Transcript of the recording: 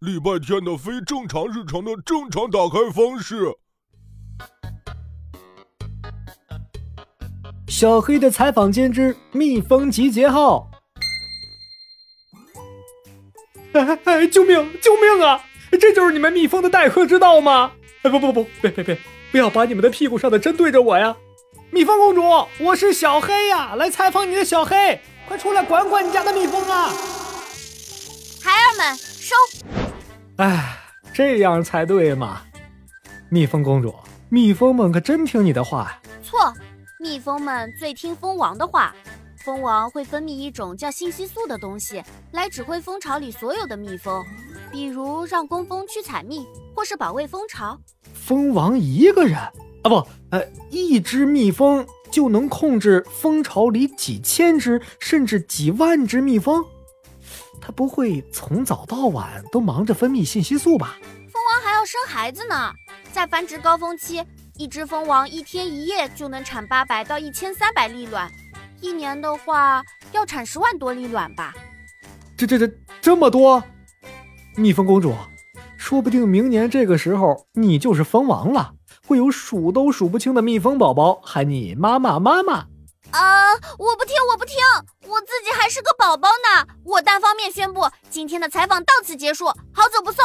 礼拜天的非正常日常的正常打开方式。小黑的采访间之蜜蜂集结号！哎哎，救命！救命啊！这就是你们蜜蜂的待客之道吗？哎，不不不，别别别，不要把你们的屁股上的针对着我呀！蜜蜂公主，我是小黑呀，来采访你的小黑，快出来管管你家的蜜蜂啊！孩儿们收。哎，这样才对嘛！蜜蜂公主，蜜蜂们可真听你的话呀。错，蜜蜂们最听蜂王的话。蜂王会分泌一种叫信息素的东西，来指挥蜂巢里所有的蜜蜂，比如让工蜂去采蜜，或是保卫蜂巢。蜂王一个人啊，不，呃，一只蜜蜂就能控制蜂巢里几千只甚至几万只蜜蜂？他不会从早到晚都忙着分泌信息素吧？蜂王还要生孩子呢，在繁殖高峰期，一只蜂王一天一夜就能产八百到一千三百粒卵。一年的话要产十万多粒卵吧？这这这这么多！蜜蜂公主，说不定明年这个时候你就是蜂王了，会有数都数不清的蜜蜂宝宝喊你妈妈妈妈。啊！我不听，我不听，我自己还是个宝宝呢！我单方面宣布，今天的采访到此结束，好走不送，